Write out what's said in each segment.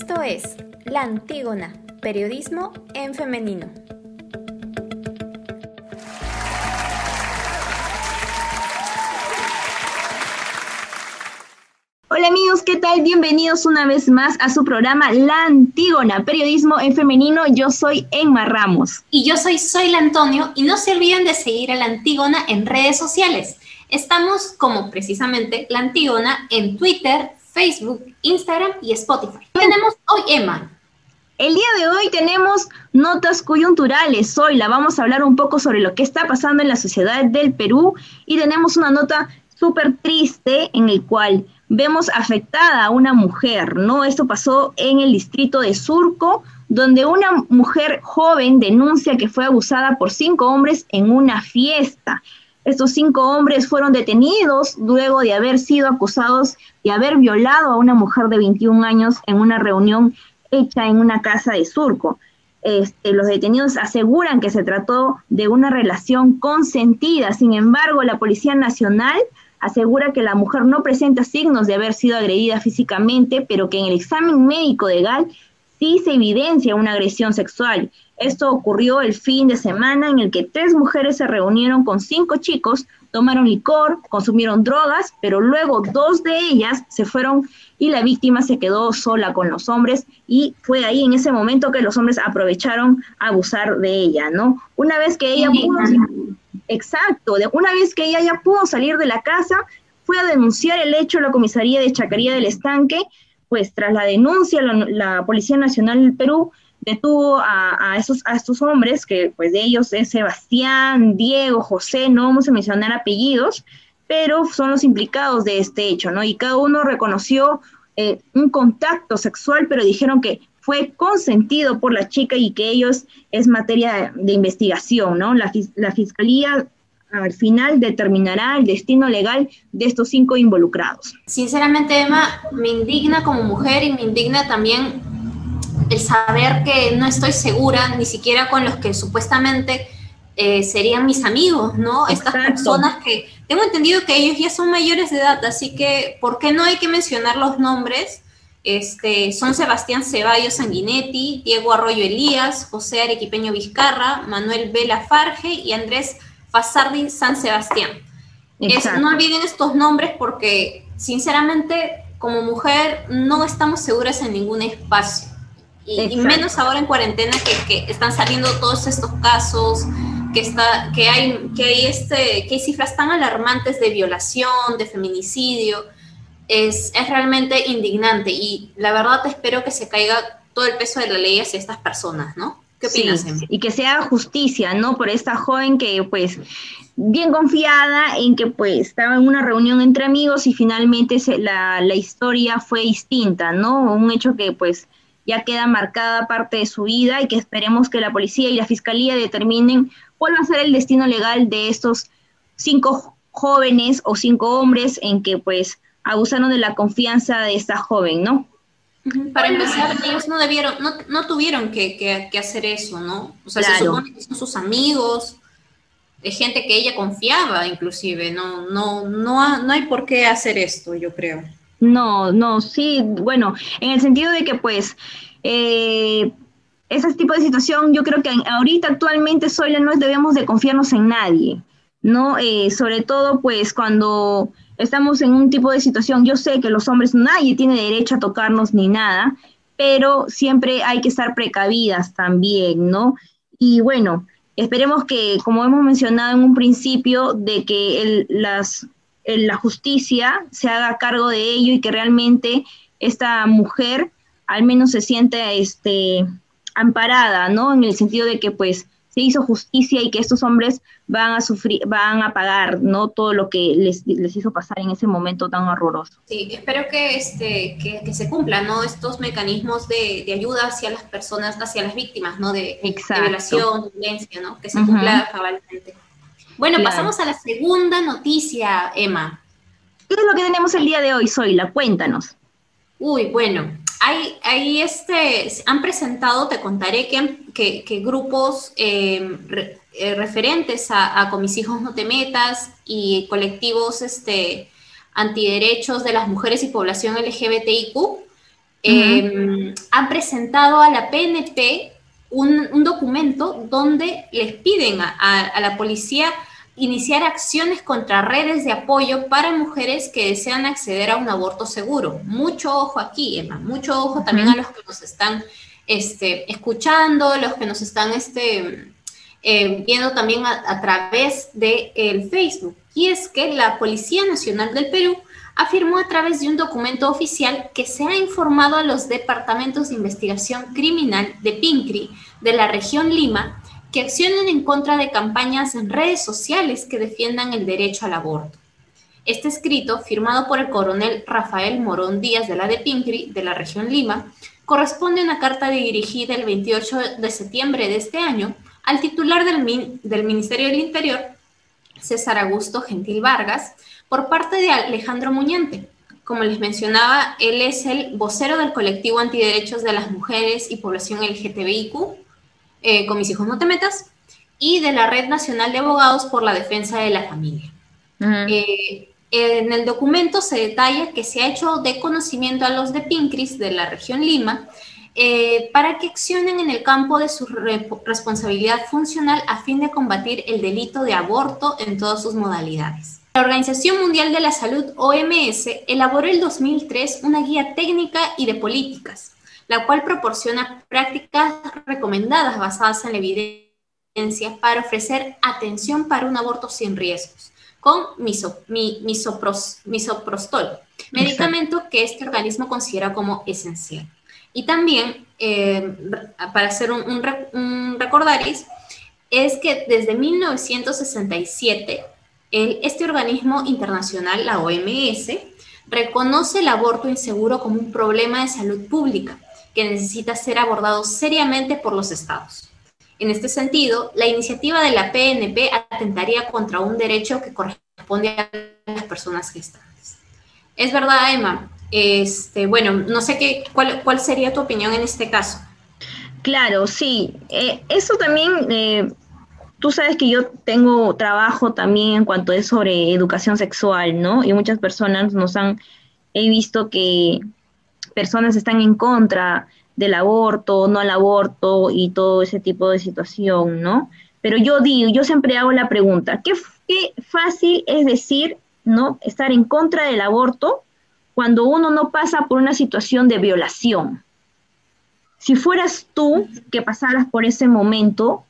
Esto es La Antígona, periodismo en femenino. Hola amigos, ¿qué tal? Bienvenidos una vez más a su programa La Antígona, periodismo en femenino. Yo soy Emma Ramos. Y yo soy Soy Antonio y no se olviden de seguir a La Antígona en redes sociales. Estamos como precisamente La Antígona en Twitter, Facebook, Instagram y Spotify. ¿Qué tenemos hoy, Emma? El día de hoy tenemos notas coyunturales. Hoy la vamos a hablar un poco sobre lo que está pasando en la sociedad del Perú y tenemos una nota súper triste en el cual vemos afectada a una mujer, ¿no? Esto pasó en el distrito de Surco, donde una mujer joven denuncia que fue abusada por cinco hombres en una fiesta. Estos cinco hombres fueron detenidos luego de haber sido acusados de haber violado a una mujer de 21 años en una reunión hecha en una casa de Surco. Este, los detenidos aseguran que se trató de una relación consentida. Sin embargo, la Policía Nacional asegura que la mujer no presenta signos de haber sido agredida físicamente, pero que en el examen médico de Gal sí se evidencia una agresión sexual. Esto ocurrió el fin de semana en el que tres mujeres se reunieron con cinco chicos, tomaron licor, consumieron drogas, pero luego dos de ellas se fueron y la víctima se quedó sola con los hombres. Y fue ahí en ese momento que los hombres aprovecharon a abusar de ella, ¿no? Una vez que ella pudo, exacto, una vez que ella ya pudo salir de la casa, fue a denunciar el hecho a la comisaría de Chacaría del Estanque, pues tras la denuncia la, la Policía Nacional del Perú detuvo a, esos, a estos hombres, que pues de ellos es Sebastián, Diego, José, no vamos a mencionar apellidos, pero son los implicados de este hecho, ¿no? Y cada uno reconoció eh, un contacto sexual, pero dijeron que fue consentido por la chica y que ellos es materia de, investigación, ¿no? La, la fiscalía al final determinará el destino legal de estos cinco involucrados. Sinceramente, Emma, me indigna como mujer y me indigna también el saber que no estoy segura ni siquiera con los que supuestamente eh, serían mis amigos, ¿no? Estas personas que tengo entendido que ellos ya son mayores de edad, así que ¿por qué no hay que mencionar los nombres? Este, son Sebastián Ceballos Sanguinetti, Diego Arroyo Elías, José Arequipeño Vizcarra, Manuel Vela Farge y Andrés Fasardi San Sebastián. no olviden estos nombres porque, sinceramente, como mujer, no estamos seguras en ningún espacio y, menos ahora en cuarentena que, están saliendo todos estos casos, que, está, que, hay, que, hay este, que hay cifras tan alarmantes de violación, de feminicidio, es, es realmente indignante y la verdad espero que se caiga todo el peso de la ley hacia estas personas, ¿no? ¿Qué opinas? y que sea justicia, ¿no? Por esta joven que, pues, bien confiada en que, pues, estaba en una reunión entre amigos y finalmente la, la historia fue distinta, ¿no? Un hecho que, pues, ya queda marcada parte de su vida y que esperemos que la policía y la fiscalía determinen cuál va a ser el destino legal de estos cinco jóvenes o cinco hombres en que pues abusaron de la confianza de esta joven, ¿no? Para empezar, ellos no debieron, no, no tuvieron que, que, hacer eso, ¿no? O sea, se supone que son sus amigos, de gente que ella confiaba, inclusive, no, no, no, no hay por qué hacer esto, yo creo. No, no, sí, bueno, en el sentido de que pues eh, ese tipo de situación, yo creo que ahorita actualmente soy no debemos de confiarnos en nadie, ¿no? Eh, sobre todo pues cuando estamos en un tipo de situación, yo sé que los hombres, nadie tiene derecho a tocarnos ni nada, pero siempre hay que estar precavidas también, ¿no? Y bueno, esperemos que, como hemos mencionado en un principio, de que el, las la justicia se haga cargo de ello y que realmente esta mujer al menos se siente este, amparada, ¿no? En el sentido de que pues se hizo justicia y que estos hombres van a sufrir, van a pagar, ¿no? Todo lo que les, hizo pasar en ese momento tan horroroso. Sí, espero que, este, que, se cumplan, ¿no? Estos mecanismos de, ayuda hacia las personas, hacia las víctimas, ¿no? De, violación, violencia, ¿no? Que se cumpla cabalmente. Bueno, pasamos a la segunda noticia, Emma. ¿Qué es lo que tenemos el día de hoy, Zoila? Cuéntanos. Uy, bueno, hay, este, han presentado, te contaré que, que, grupos em, eh, referentes a, a, Con mis hijos no te metas y colectivos este, antiderechos de las mujeres y población LGBTIQ em, han presentado a la PNP un, documento donde les piden a, la policía iniciar acciones contra redes de apoyo para mujeres que desean acceder a un aborto seguro. Mucho ojo aquí, Emma, mucho ojo también a los que nos están este, escuchando, los que nos están este, eh, viendo también a, través del el Facebook. Y es que la Policía Nacional del Perú afirmó a través de un documento oficial que se ha informado a los departamentos de investigación criminal de PINCRI de la región Lima que accionen en contra de campañas en redes sociales que defiendan el derecho al aborto. Este escrito, firmado por el coronel Rafael Morón Díaz de la de PINCRI de la región Lima, corresponde a una carta dirigida el 28 de septiembre de este año al titular del, del Ministerio del Interior, César Augusto Gentil Vargas, por parte de Alejandro Muñante. Como les mencionaba, él es el vocero del colectivo antiderechos de las mujeres y población LGTBIQ, eh, con mis hijos no te metas, y de la Red Nacional de Abogados por la Defensa de la Familia. Eh, en el documento se detalla que se ha hecho de conocimiento a los de PINCRIS de la región Lima eh, para que accionen en el campo de su responsabilidad funcional a fin de combatir el delito de aborto en todas sus modalidades. La Organización Mundial de la Salud, OMS, elaboró el 2003 una guía técnica y de políticas, la cual proporciona prácticas recomendadas basadas en la evidencia para ofrecer atención para un aborto sin riesgos, con misoprostol, medicamento que este organismo considera como esencial. Y también, eh, para hacer un, un, un recordaris, es que desde 1967 este organismo internacional, la OMS, reconoce el aborto inseguro como un problema de salud pública que necesita ser abordado seriamente por los estados. En este sentido, la iniciativa de la PNP atentaría contra un derecho que corresponde a las personas gestantes. Es verdad, Emma. Este, bueno, no sé qué, cuál, sería tu opinión en este caso. Claro, sí. Eh, eso también eh, tú sabes que yo tengo trabajo también en cuanto es sobre educación sexual, ¿no? Y muchas personas nos han, he visto que personas están en contra del aborto, no al aborto y todo ese tipo de situación, ¿no? Pero yo digo, yo siempre hago la pregunta, ¿qué, fácil es decir, ¿no? Estar en contra del aborto cuando uno no pasa por una situación de violación. Si fueras tú que pasaras por ese momento,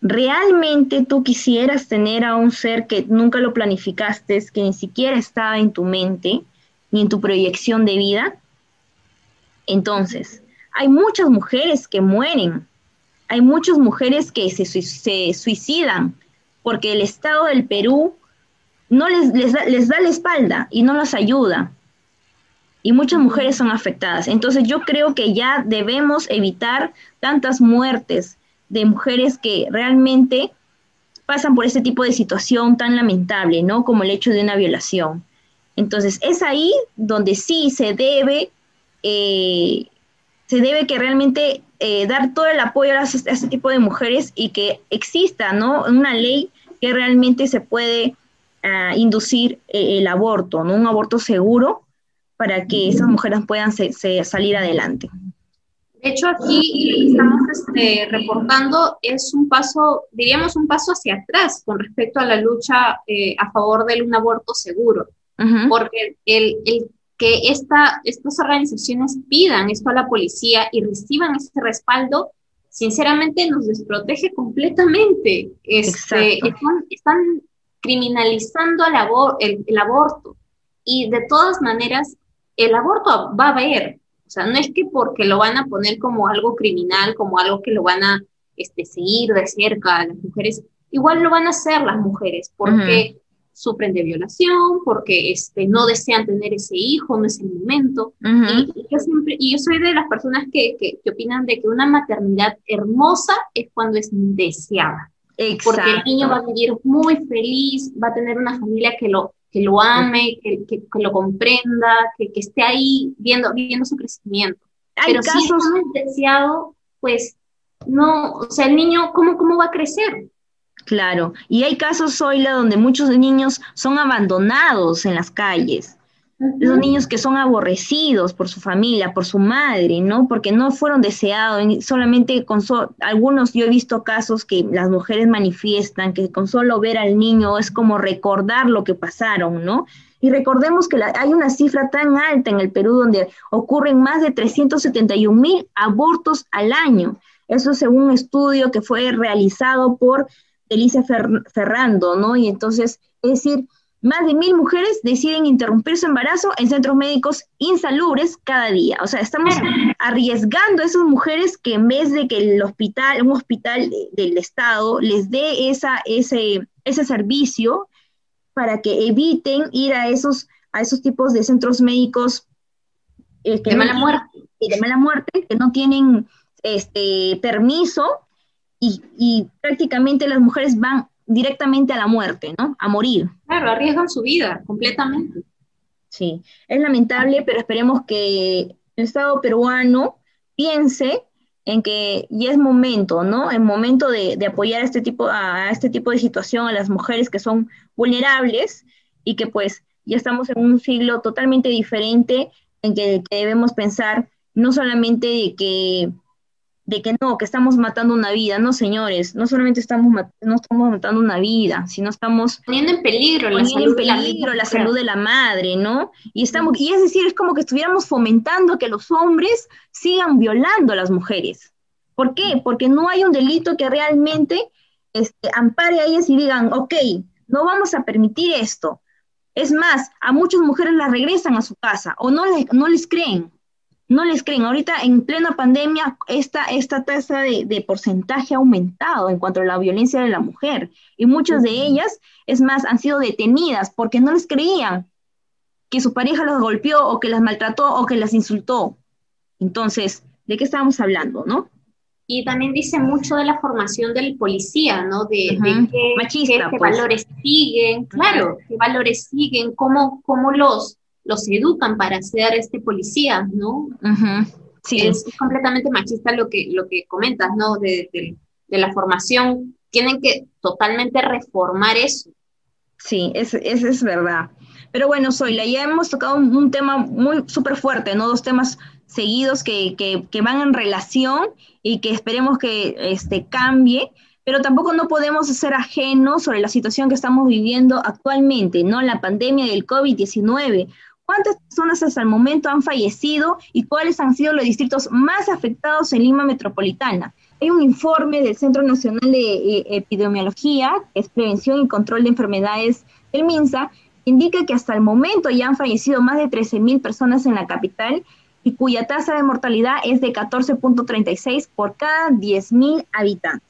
¿realmente tú quisieras tener a un ser que nunca lo planificaste, que ni siquiera estaba en tu mente ni en tu proyección de vida? Entonces, hay muchas mujeres que mueren, hay muchas mujeres que se, suicidan porque el Estado del Perú no les, les da la espalda y no las ayuda. Y muchas mujeres son afectadas. Entonces yo creo que ya debemos evitar tantas muertes de mujeres que realmente pasan por este tipo de situación tan lamentable, ¿no? Como el hecho de una violación. Entonces, es ahí donde sí se debe, eh, se debe que realmente eh, dar todo el apoyo a, este tipo de mujeres y que exista, ¿no? Una ley que realmente se puede ah, inducir eh, el aborto, ¿no? Un aborto seguro para que esas mujeres puedan salir adelante. De hecho, aquí estamos este, reportando es un paso, diríamos un paso hacia atrás con respecto a la lucha eh, a favor de un aborto seguro, porque el, el que esta, estas organizaciones pidan esto a la policía y reciban ese respaldo, sinceramente nos desprotege completamente. Este, están, están, criminalizando el, el aborto. Y de todas maneras el aborto va a haber, o sea, no es que porque lo van a poner como algo criminal, como algo que lo van a este, seguir de cerca a las mujeres, igual lo van a hacer las mujeres, porque sufren de violación, porque este, no desean tener ese hijo, no es el momento. y, yo siempre, y yo soy de las personas que, que, opinan de que una maternidad hermosa es cuando es deseada. Porque el niño va a vivir muy feliz, va a tener una familia que lo, que lo ame, que, que, lo comprenda, que, que, esté ahí viendo, viendo su crecimiento. Pero si es deseado, pues no, o sea, el niño, ¿cómo, cómo va a crecer? Claro, y hay casos, Zoila, donde muchos niños son abandonados en las calles, Esos niños que son aborrecidos por su familia, por su madre, ¿no? Porque no fueron deseados, solamente con algunos yo he visto casos que las mujeres manifiestan que con solo ver al niño es como recordar lo que pasaron, ¿no? Y recordemos que hay una cifra tan alta en el Perú donde ocurren más de 371 mil abortos al año. Eso según un estudio que fue realizado por Delicia Ferrando, ¿no? Y entonces, es decir, más de mil mujeres deciden interrumpir su embarazo en centros médicos insalubres cada día. O sea, estamos arriesgando a esas mujeres que en vez de que el hospital, un hospital del Estado les dé esa, ese, ese servicio para que eviten ir a esos, a esos tipos de centros médicos eh, de mala muerte. De mala muerte, que no tienen este permiso y, y prácticamente las mujeres van directamente a la muerte, ¿no? A morir. Claro, arriesgan su vida completamente. Sí, es lamentable, pero esperemos que el Estado peruano piense en que ya es momento, ¿no? Es momento de, apoyar a este, tipo, a este tipo de situación a las mujeres que son vulnerables y que pues ya estamos en un siglo totalmente diferente en que debemos pensar no solamente de que de que no, que estamos matando una vida. No, señores, no solamente estamos, no estamos matando una vida, sino estamos poniendo en peligro, la, salud, peligro la, salud de la madre, ¿no? Y, estamos, y es decir, es como que estuviéramos fomentando que los hombres sigan violando a las mujeres. ¿Por qué? Porque no hay un delito que realmente este, ampare a ellas y digan, ok, no vamos a permitir esto. Es más, a muchas mujeres las regresan a su casa o no, no les creen no les creen. Ahorita en plena pandemia, esta, esta tasa de, porcentaje ha aumentado en cuanto a la violencia de la mujer. Y muchas de ellas, es más, han sido detenidas porque no les creían que su pareja las golpeó o que las maltrató o que las insultó. Entonces, ¿de qué estábamos hablando, no? Y también dice mucho de la formación del policía, ¿no? De, qué, Machista, pues. valores siguen, claro, qué valores siguen, cómo, cómo los los educan para ser este policía, ¿no? Sí. Es, completamente machista lo que, lo que comentas, ¿no? De, la formación. Tienen que totalmente reformar eso. Sí, eso es, es verdad. Pero bueno, Zoila, ya hemos tocado un, tema muy súper fuerte, ¿no? Dos temas seguidos que, que, que, van en relación y que esperemos que este, cambie, pero tampoco no podemos ser ajenos sobre la situación que estamos viviendo actualmente, ¿no? La pandemia del COVID-19, ¿Cuántas personas hasta el momento han fallecido y cuáles han sido los distritos más afectados en Lima Metropolitana? Hay un informe del Centro Nacional de eh, Epidemiología, que es Prevención y Control de Enfermedades del MINSA, indica que hasta el momento ya han fallecido más de 13.000 personas en la capital y cuya tasa de mortalidad es de 14.36 por cada 10.000 habitantes.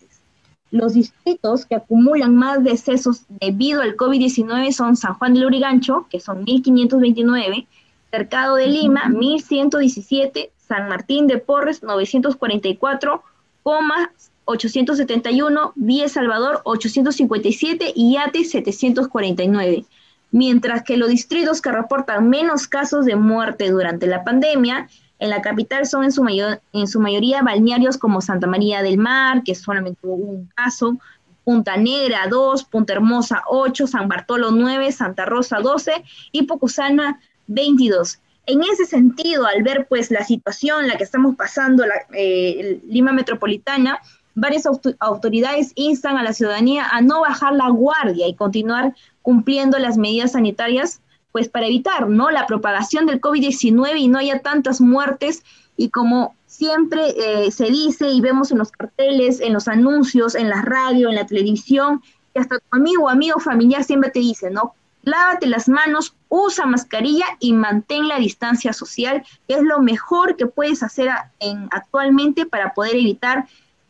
Los distritos que acumulan más decesos debido al COVID-19 son San Juan de Lurigancho, que son 1.529, Cercado de Lima, 1.117, San Martín de Porres, 944, Coma, 871, Villa Salvador, 857 y Ate, 749. Mientras que los distritos que reportan menos casos de muerte durante la pandemia en la capital son en su, mayor, en su mayoría balnearios como Santa María del Mar, que solamente hubo un caso, Punta Negra 2, Punta Hermosa 8, San Bartolo 9, Santa Rosa 12 y Pocusana 22. En ese sentido, al ver pues la situación en la que estamos pasando, la eh, Lima Metropolitana, varias autoridades instan a la ciudadanía a no bajar la guardia y continuar cumpliendo las medidas sanitarias pues para evitar, ¿no? La propagación del COVID-19 y no haya tantas muertes y como siempre eh, se dice y vemos en los carteles, en los anuncios, en la radio, en la televisión, que hasta tu amigo amigo familiar siempre te dice, ¿no? Lávate las manos, usa mascarilla y mantén la distancia social, es lo mejor que puedes hacer en, actualmente para poder evitar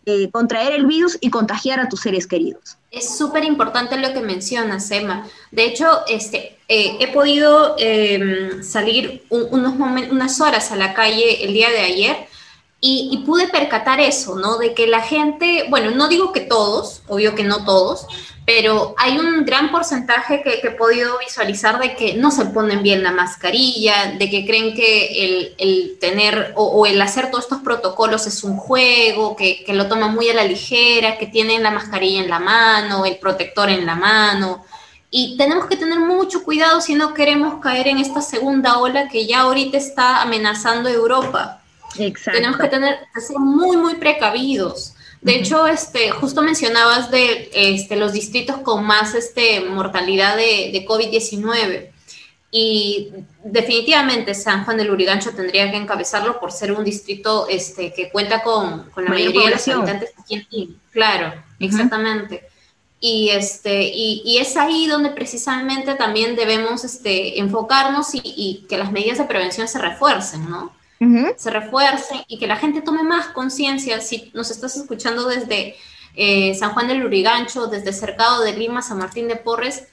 eh, contraer el virus y contagiar a tus seres queridos. Es súper importante lo que mencionas, Emma. De hecho, este, eh, he podido em, salir unos unas horas a la calle el día de ayer y, pude percatar eso, ¿no? De que la gente, bueno, no digo que todos, obvio que no todos, pero hay un gran porcentaje que, he podido visualizar de que no se ponen bien la mascarilla, de que creen que el, tener o, el hacer todos estos protocolos es un juego, que, lo toman muy a la ligera, que tienen la mascarilla en la mano, el protector en la mano. Y tenemos que tener mucho cuidado si no queremos caer en esta segunda ola que ya ahorita está amenazando Europa. Exacto. Tenemos que tener, ser muy, muy precavidos. De hecho, este, justo mencionabas de este, los distritos con más este, mortalidad de, de COVID-19. Y definitivamente San Juan del Urigancho tendría que encabezarlo por ser un distrito este, que cuenta con, con la mayoría de los habitantes aquí en Claro, exactamente. Y, este, y, y, es ahí donde precisamente también debemos este, enfocarnos y, y, que las medidas de prevención se refuercen, ¿no? Se refuercen y que la gente tome más conciencia. Si nos estás escuchando desde eh, San Juan del Urigancho, desde Cercado de Lima, San Martín de Porres,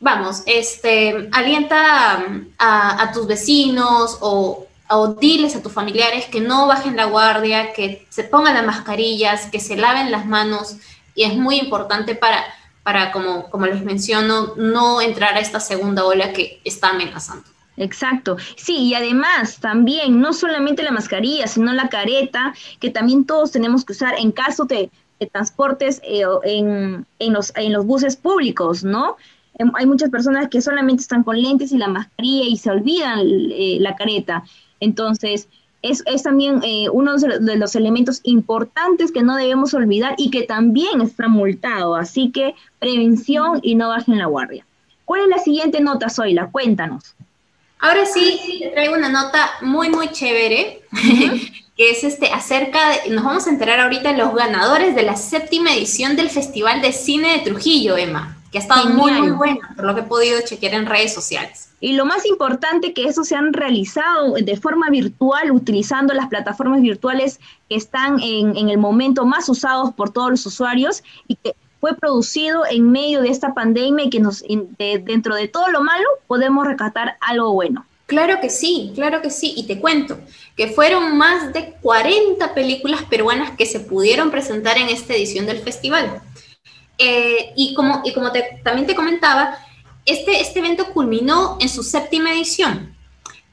vamos, este, alienta a, tus vecinos o, o, diles a tus familiares que no bajen la guardia, que se pongan las mascarillas, que se laven las manos y es muy importante para, para como, como les menciono, no entrar a esta segunda ola que está amenazando. Exacto. Sí, y además también, no solamente la mascarilla, sino la careta, que también todos tenemos que usar en caso de, transportes eh, en, en, los, en los buses públicos, ¿no? Em, hay muchas personas que solamente están con lentes y la mascarilla y se olvidan eh, la careta. Entonces, es, es también eh, uno de los elementos importantes que no debemos olvidar y que también está multado. Así que prevención y no bajen la guardia. ¿Cuál es la siguiente nota, Zoila? Cuéntanos. Ahora sí, te traigo una nota muy, muy chévere, que es este acerca de, nos vamos a enterar ahorita de los ganadores de la séptima edición del Festival de Cine de Trujillo, Emma que ha estado muy, muy bueno, por lo que he podido chequear en redes sociales. Y lo más importante que eso se han realizado de forma virtual, utilizando las plataformas virtuales que están en, en el momento más usados por todos los usuarios y que fue producido en medio de esta pandemia y que nos, dentro de todo lo malo podemos rescatar algo bueno. Claro que sí, claro que sí. Y te cuento que fueron más de 40 películas peruanas que se pudieron presentar en esta edición del festival. Eh, y como, y como también te comentaba, este, este evento culminó en su séptima edición.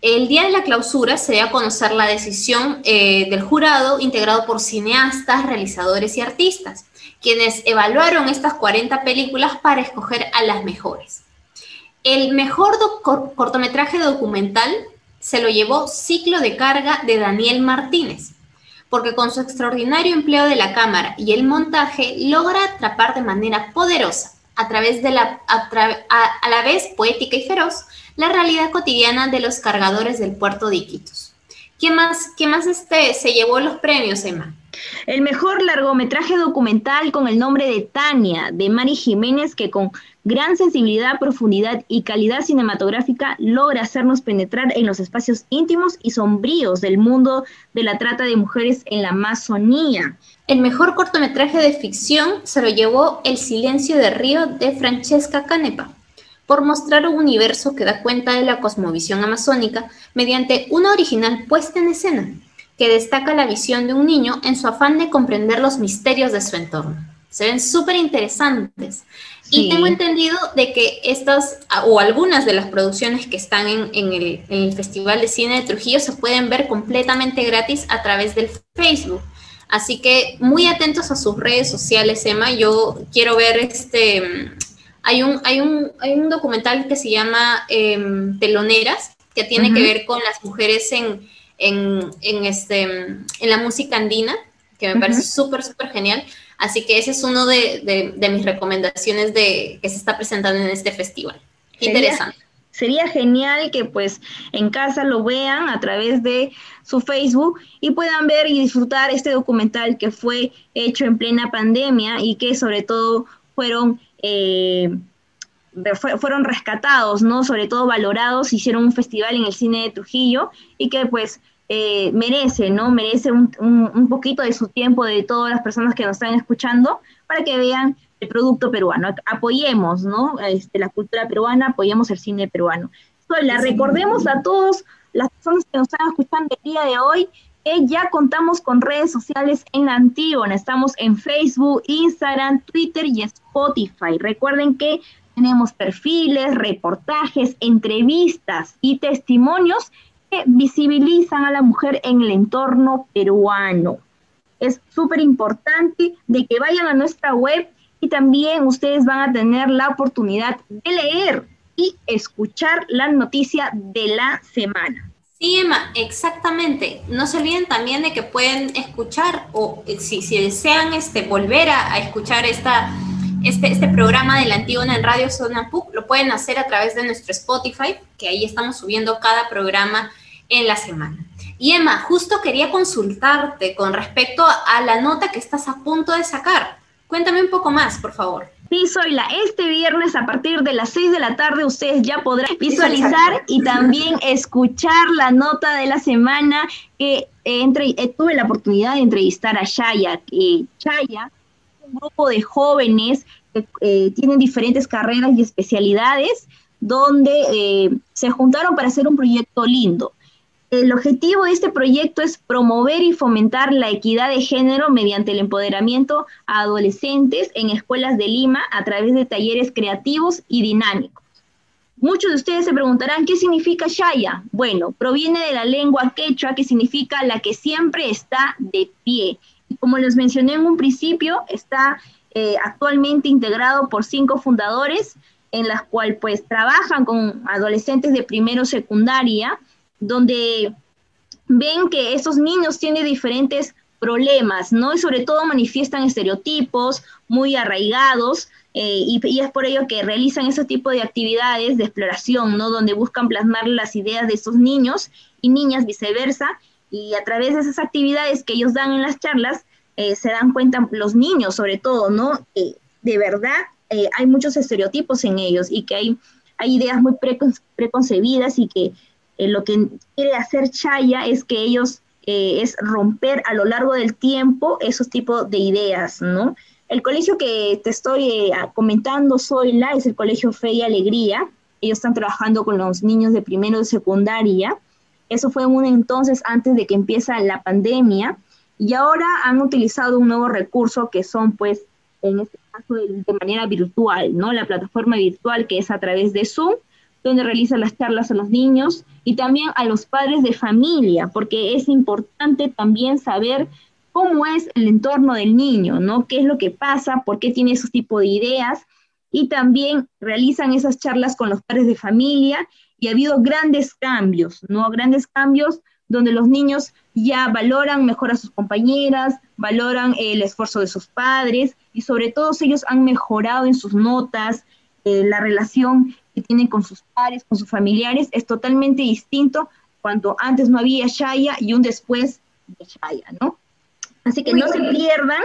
El día de la clausura se dio a conocer la decisión eh, del jurado integrado por cineastas, realizadores y artistas, quienes evaluaron estas 40 películas para escoger a las mejores. El mejor cortometraje documental se lo llevó Ciclo de Carga de Daniel Martínez, porque con su extraordinario empleo de la cámara y el montaje logra atrapar de manera poderosa, a través de la, a, la vez poética y feroz, la realidad cotidiana de los cargadores del puerto de Iquitos. ¿Qué más, qué más este, se llevó los premios, Emma? El mejor largometraje documental con el nombre de Tania, de Mari Jiménez, que con gran sensibilidad, profundidad y calidad cinematográfica logra hacernos penetrar en los espacios íntimos y sombríos del mundo de la trata de mujeres en la Amazonía. El mejor cortometraje de ficción se lo llevó El silencio de Río de Francesca Canepa, por mostrar un universo que da cuenta de la cosmovisión amazónica mediante una original puesta en escena que destaca la visión de un niño en su afán de comprender los misterios de su entorno. Se ven súper interesantes. Y tengo entendido de que estas o algunas de las producciones que están en, el, Festival de Cine de Trujillo se pueden ver completamente gratis a través del Facebook. Así que muy atentos a sus redes sociales, Emma. Yo quiero ver este... Hay un, hay un, hay un documental que se llama em, Teloneras, que tiene que ver con las mujeres en, en, este, en la música andina, que me parece súper, súper genial. Así que ese es uno de, mis recomendaciones de que se está presentando en este festival. interesante. Sería genial que pues en casa lo vean a través de su Facebook y puedan ver y disfrutar este documental que fue hecho en plena pandemia y que sobre todo fueron eh, fueron rescatados, ¿no? Sobre todo valorados, hicieron un festival en el cine de Trujillo y que pues eh, merece, ¿no? Merece un, un, poquito de su tiempo de todas las personas que nos están escuchando para que vean el producto peruano. Apoyemos, ¿no? Este, la cultura peruana, apoyemos el cine peruano. la recordemos a todos las personas que nos están escuchando el día de hoy que ya contamos con redes sociales en la Antigua. Estamos en Facebook, Instagram, Twitter y Spotify. Recuerden que tenemos perfiles, reportajes, entrevistas y testimonios que visibilizan a la mujer en el entorno peruano. Es súper importante de que vayan a nuestra web y también ustedes van a tener la oportunidad de leer y escuchar la noticia de la semana. Sí, Emma, exactamente. No se olviden también de que pueden escuchar o eh, si, desean este, volver a, escuchar esta, este, este programa de la Antígona en Radio Zona PUC, lo pueden hacer a través de nuestro Spotify, que ahí estamos subiendo cada programa en la semana. Y Emma, justo quería consultarte con respecto a la nota que estás a punto de sacar. Cuéntame un poco más, por favor. Sí, Zoila, este viernes a partir de las 6 de la tarde ustedes ya podrán visualizar y también escuchar la nota de la semana que entre, eh, tuve la oportunidad de entrevistar a Shaya. que Shaya, un grupo de jóvenes que eh, tienen diferentes carreras y especialidades donde eh, se juntaron para hacer un proyecto lindo. El objetivo de este proyecto es promover y fomentar la equidad de género mediante el empoderamiento a adolescentes en escuelas de Lima a través de talleres creativos y dinámicos. Muchos de ustedes se preguntarán qué significa Shaya. Bueno, proviene de la lengua quechua que significa la que siempre está de pie. Y como les mencioné en un principio, está eh, actualmente integrado por cinco fundadores en las cuales pues trabajan con adolescentes de primero secundaria donde ven que esos niños tienen diferentes problemas, ¿no? Y sobre todo manifiestan estereotipos muy arraigados eh, y, es por ello que realizan ese tipo de actividades de exploración, ¿no? Donde buscan plasmar las ideas de esos niños y niñas viceversa y a través de esas actividades que ellos dan en las charlas eh, se dan cuenta los niños sobre todo, ¿no? de verdad eh, hay muchos estereotipos en ellos y que hay ideas muy preconcebidas y que eh, lo que quiere hacer Chaya es que ellos, eh, es romper a lo largo del tiempo esos tipos de ideas, ¿no? El colegio que te estoy eh, comentando, Zoila, es el Colegio Fe y Alegría. Ellos están trabajando con los niños de primero de secundaria. Eso fue un entonces antes de que empieza la pandemia. Y ahora han utilizado un nuevo recurso que son, pues, en este caso, de, de manera virtual, ¿no? La plataforma virtual que es a través de Zoom donde realiza las charlas a los niños y también a los padres de familia, porque es importante también saber cómo es el entorno del niño, ¿no? ¿Qué es lo que pasa? ¿Por qué tiene esos tipos de ideas? Y también realizan esas charlas con los padres de familia y ha habido grandes cambios, ¿no? Grandes cambios donde los niños ya valoran mejor a sus compañeras, valoran el esfuerzo de sus padres y sobre todo ellos han mejorado en sus notas, eh, la relación que tienen con sus pares, con sus familiares, es totalmente distinto cuando antes no había Shaya y un después de Shaya, ¿no? Así que no se pierdan,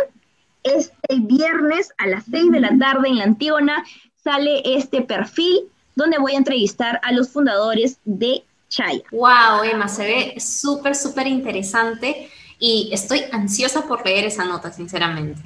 este viernes a las 6 de la tarde en la Antígona sale este perfil donde voy a entrevistar a los fundadores de Shaya. Wow, Emma, se ve súper, súper interesante y estoy ansiosa por leer esa nota, sinceramente.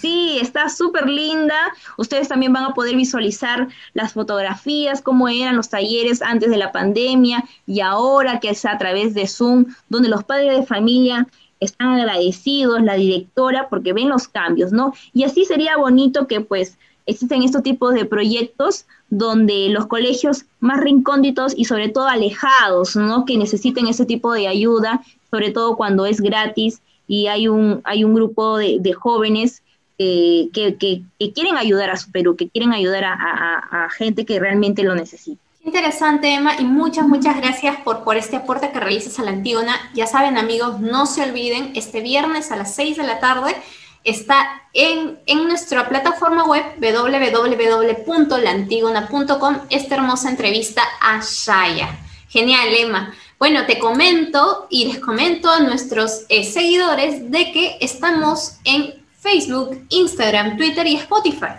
Sí, está súper linda. Ustedes también van a poder visualizar las fotografías, cómo eran los talleres antes de la pandemia y ahora que es a través de Zoom, donde los padres de familia están agradecidos, la directora, porque ven los cambios, ¿no? Y así sería bonito que pues existen estos tipos de proyectos donde los colegios más rincónditos y sobre todo alejados, ¿no? Que necesiten ese tipo de ayuda, sobre todo cuando es gratis y hay un, hay un grupo de, jóvenes que, que, quieren ayudar a su Perú, que quieren ayudar a, gente que realmente lo necesita. Interesante, Emma, y muchas, muchas gracias por, por este aporte que realizas a la Antígona. Ya saben, amigos, no se olviden, este viernes a las 6 de la tarde está en, en nuestra plataforma web www.lantigona.com esta hermosa entrevista a Shaya. Genial, Emma. Bueno, te comento y les comento a nuestros eh, seguidores de que estamos en Facebook, Instagram, Twitter y Spotify.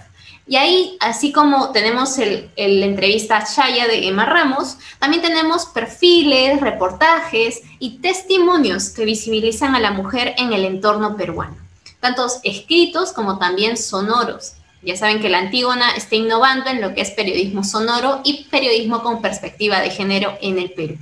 Y ahí, así como tenemos el, entrevista Shaya de Emma Ramos, también tenemos perfiles, reportajes y testimonios que visibilizan a la mujer en el entorno peruano, tanto escritos como también sonoros. Ya saben que la Antígona está innovando en lo que es periodismo sonoro y periodismo con perspectiva de género en el Perú.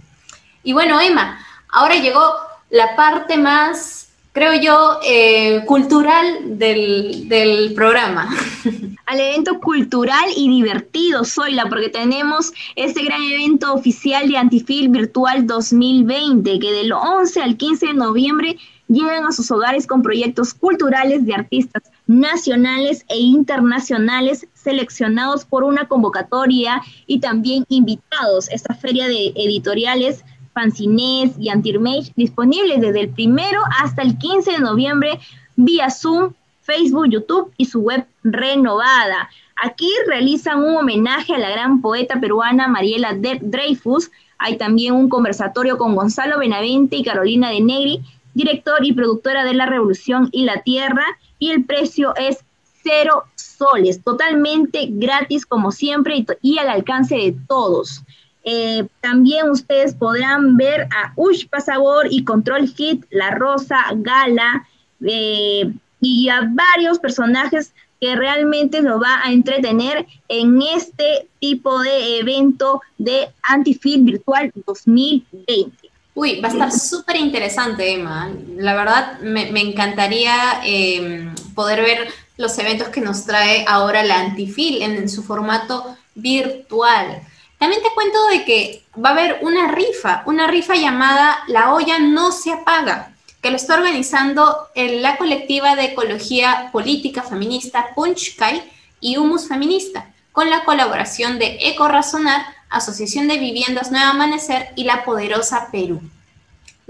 Y bueno, Emma, ahora llegó la parte más, creo yo, eh, cultural del, del programa. Al evento cultural y divertido, Zoila, porque tenemos este gran evento oficial de Antifil Virtual 2020, que del 11 al 15 de noviembre llegan a sus hogares con proyectos culturales de artistas nacionales e internacionales seleccionados por una convocatoria y también invitados. Esta feria de editoriales fanzines y antirmage disponibles desde el primero hasta el 15 de noviembre vía Zoom, Facebook, YouTube y su web renovada. Aquí realizan un homenaje a la gran poeta peruana Mariela Dreyfus. Hay también un conversatorio con Gonzalo Benavente y Carolina de Negri, director y productora de La Revolución y la Tierra, y el precio es cero soles, totalmente gratis como siempre y, al alcance de todos. Eh, también ustedes podrán ver a Ushpa Sabor y Control Hit, La Rosa, Gala eh, y a varios personajes que realmente nos va a entretener en este tipo de evento de Antifil Virtual 2020. Uy, va a estar súper interesante, Emma. La verdad, me, encantaría em, poder ver los eventos que nos trae ahora la Antifil en, su formato virtual. También te cuento de que va a haber una rifa, una rifa llamada La olla no se apaga, que lo está organizando la colectiva de ecología política feminista Punchkai y Humus Feminista, con la colaboración de Eco Razonar, Asociación de Viviendas Nueva Amanecer y La Poderosa Perú.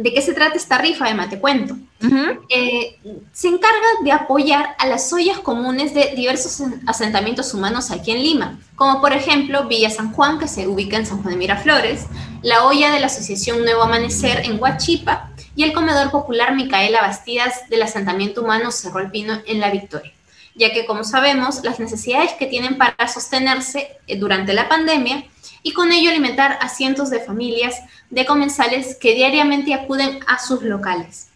¿De qué se trata esta rifa, Emma? Te cuento. Eh, se encarga de apoyar a las ollas comunes de diversos asentamientos humanos aquí en Lima, como por ejemplo Villa San Juan, que se ubica en San Juan de Miraflores, la olla de la Asociación Nuevo Amanecer en Huachipa y el comedor popular Micaela Bastidas del asentamiento humano Cerro Alpino en La Victoria ya que como sabemos, las necesidades que tienen para sostenerse eh, durante la pandemia y con ello alimentar a cientos de familias de comensales que diariamente acuden a sus locales.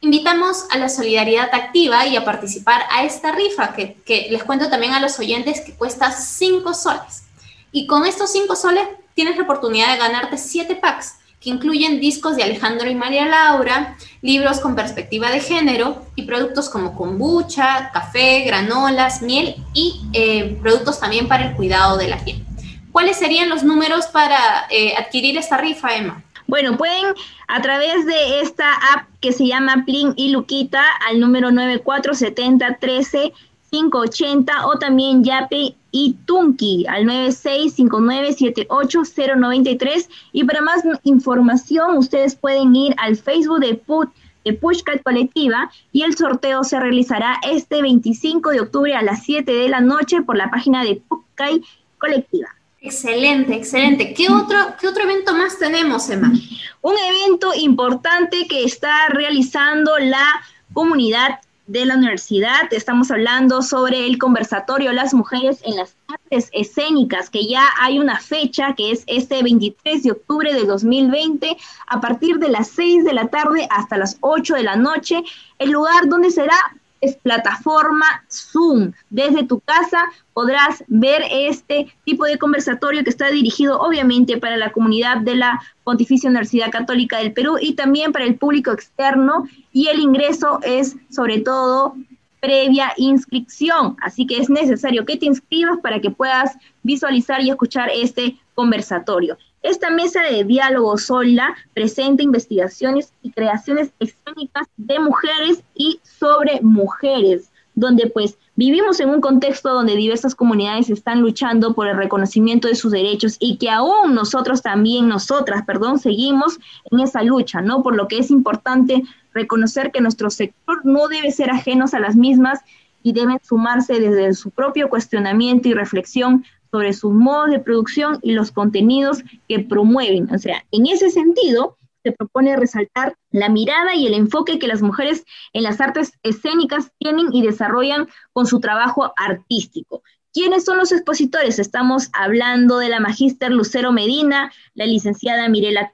Invitamos a la solidaridad activa y a participar a esta rifa que, les cuento también a los oyentes que cuesta 5 soles. Y con estos 5 soles tienes la oportunidad de ganarte 7 packs que incluyen discos de Alejandro y María Laura, libros con perspectiva de género y productos como kombucha, café, granolas, miel y eh, productos también para el cuidado de la piel. ¿Cuáles serían los números para eh, adquirir esta rifa, Emma? Bueno, pueden a través de esta app que se llama Plin y Luquita al número 9470 13 580 o también Yape y Tunki al 9659789093 y para más información ustedes pueden ir al Facebook de Put de Pushcat Colectiva y el sorteo se realizará este 25 de octubre a las 7 de la noche por la página de Pushcat Colectiva. Excelente, excelente. ¿Qué otro, ¿Qué otro evento más tenemos, Emma? Un evento importante que está realizando la comunidad de la universidad. Estamos hablando sobre el conversatorio Las mujeres en las artes escénicas, que ya hay una fecha que es este 23 de octubre de 2020, a partir de las 6 de la tarde hasta las 8 de la noche, el lugar donde será es plataforma Zoom. Desde tu casa podrás ver este tipo de conversatorio que está dirigido obviamente para la comunidad de la Pontificia Universidad Católica del Perú y también para el público externo y el ingreso es sobre todo previa inscripción, así que es necesario que te inscribas para que puedas visualizar y escuchar este conversatorio. Esta mesa de diálogo sola presenta investigaciones y creaciones escénicas de mujeres y sobre mujeres, donde pues vivimos en un contexto donde diversas comunidades están luchando por el reconocimiento de sus derechos y que aún nosotros también, nosotras, perdón, seguimos en esa lucha, ¿no? Por lo que es importante reconocer que nuestro sector no debe ser ajenos a las mismas y deben sumarse desde su propio cuestionamiento y reflexión sobre sus modos de producción y los contenidos que promueven. O sea, en ese sentido, se propone resaltar la mirada y el enfoque que las mujeres en las artes escénicas tienen y desarrollan con su trabajo artístico. ¿Quiénes son los expositores? Estamos hablando de la magíster Lucero Medina, la licenciada Mirela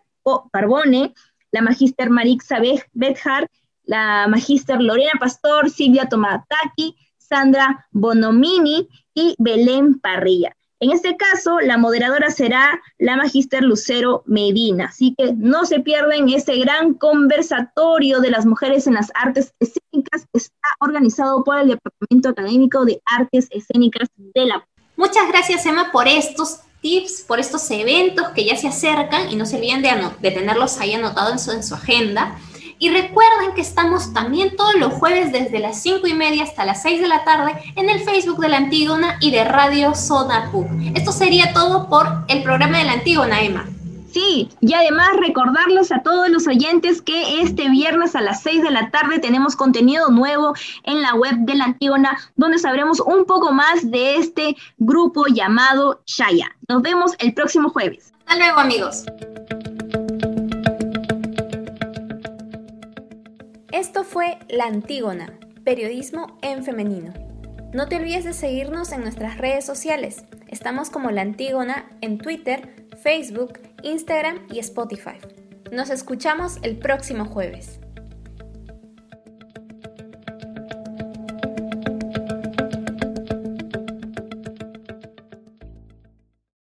Carbone, la magíster Marixa Bedjar, la magíster Lorena Pastor, Silvia Tomataki, Sandra Bonomini y Belén Parrilla. En este caso, la moderadora será la magíster Lucero Medina, así que no se pierden este gran conversatorio de las mujeres en las artes escénicas que está organizado por el Departamento Académico de Artes Escénicas de la Muchas gracias, Emma, por estos tips, por estos eventos que ya se acercan y no se olviden de, tenerlos ahí anotados en su, agenda. Y recuerden que estamos también todos los jueves desde las 5 y media hasta las 6 de la tarde en el Facebook de la Antígona y de Radio Zona PUC. Esto sería todo por el programa de la Antígona, Emma. Sí, y además recordarles a todos los oyentes que este viernes a las 6 de la tarde tenemos contenido nuevo en la web de la Antígona, donde sabremos un poco más de este grupo llamado Shaya. Nos vemos el próximo jueves. Hasta luego, amigos. Esto fue La Antígona, periodismo en femenino. No te olvides de seguirnos en nuestras redes sociales. Estamos como La Antígona en Twitter, Facebook, Instagram y Spotify. Nos escuchamos el próximo jueves.